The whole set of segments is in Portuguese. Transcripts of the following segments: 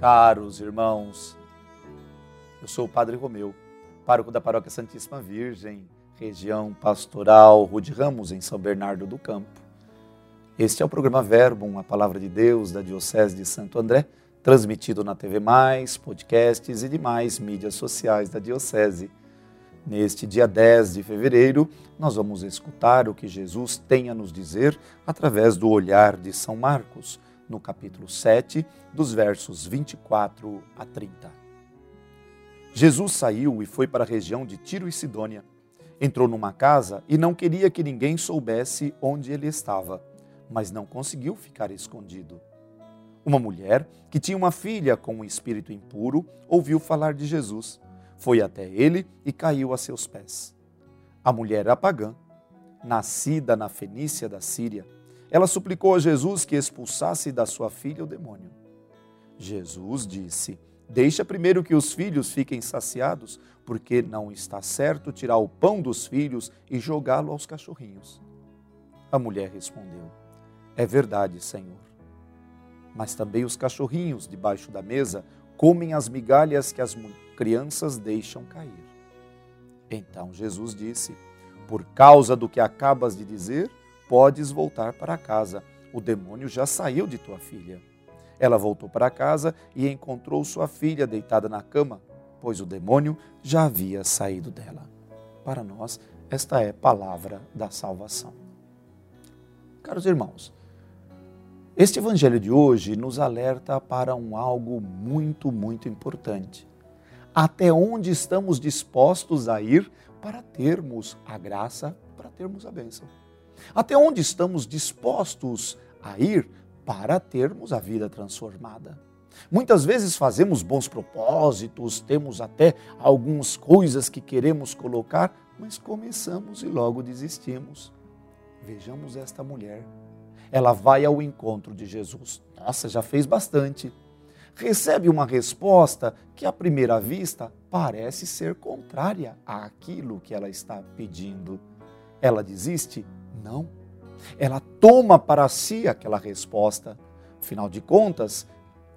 Caros irmãos, eu sou o Padre Romeu, pároco da Paróquia Santíssima Virgem, região pastoral Rude Ramos, em São Bernardo do Campo. Este é o programa Verbo, a palavra de Deus da Diocese de Santo André, transmitido na TV Mais, podcasts e demais mídias sociais da Diocese. Neste dia 10 de fevereiro, nós vamos escutar o que Jesus tem a nos dizer através do olhar de São Marcos no capítulo 7, dos versos 24 a 30. Jesus saiu e foi para a região de Tiro e Sidônia. Entrou numa casa e não queria que ninguém soubesse onde ele estava, mas não conseguiu ficar escondido. Uma mulher que tinha uma filha com um espírito impuro ouviu falar de Jesus. Foi até ele e caiu a seus pés. A mulher era pagã, nascida na Fenícia da Síria ela suplicou a Jesus que expulsasse da sua filha o demônio. Jesus disse: Deixa primeiro que os filhos fiquem saciados, porque não está certo tirar o pão dos filhos e jogá-lo aos cachorrinhos. A mulher respondeu: É verdade, Senhor. Mas também os cachorrinhos debaixo da mesa comem as migalhas que as crianças deixam cair. Então Jesus disse: Por causa do que acabas de dizer, podes voltar para casa. O demônio já saiu de tua filha. Ela voltou para casa e encontrou sua filha deitada na cama, pois o demônio já havia saído dela. Para nós, esta é palavra da salvação. Caros irmãos, este evangelho de hoje nos alerta para um algo muito, muito importante. Até onde estamos dispostos a ir para termos a graça, para termos a bênção? Até onde estamos dispostos a ir para termos a vida transformada? Muitas vezes fazemos bons propósitos, temos até algumas coisas que queremos colocar, mas começamos e logo desistimos. Vejamos esta mulher. Ela vai ao encontro de Jesus. Nossa, já fez bastante. Recebe uma resposta que, à primeira vista, parece ser contrária àquilo que ela está pedindo. Ela desiste? Não. Ela toma para si aquela resposta. Afinal de contas,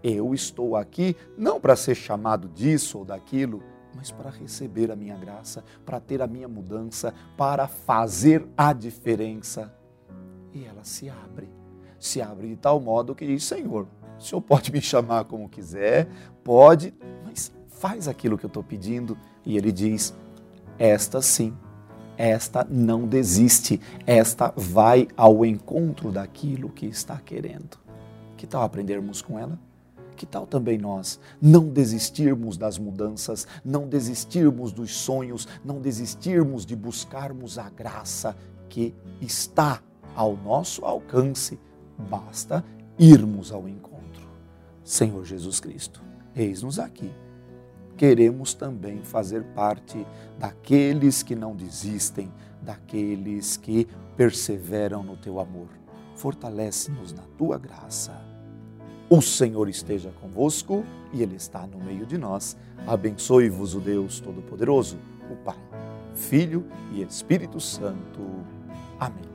eu estou aqui não para ser chamado disso ou daquilo, mas para receber a minha graça, para ter a minha mudança, para fazer a diferença. E ela se abre. Se abre de tal modo que diz: Senhor, o Senhor pode me chamar como quiser, pode, mas faz aquilo que eu estou pedindo. E ele diz: Esta sim esta não desiste, esta vai ao encontro daquilo que está querendo. Que tal aprendermos com ela? Que tal também nós não desistirmos das mudanças, não desistirmos dos sonhos, não desistirmos de buscarmos a graça que está ao nosso alcance? Basta irmos ao encontro. Senhor Jesus Cristo, eis-nos aqui queremos também fazer parte daqueles que não desistem, daqueles que perseveram no teu amor. Fortalece-nos na tua graça. O Senhor esteja convosco e Ele está no meio de nós. Abençoe-vos o Deus Todo-Poderoso, o Pai, Filho e Espírito Santo. Amém.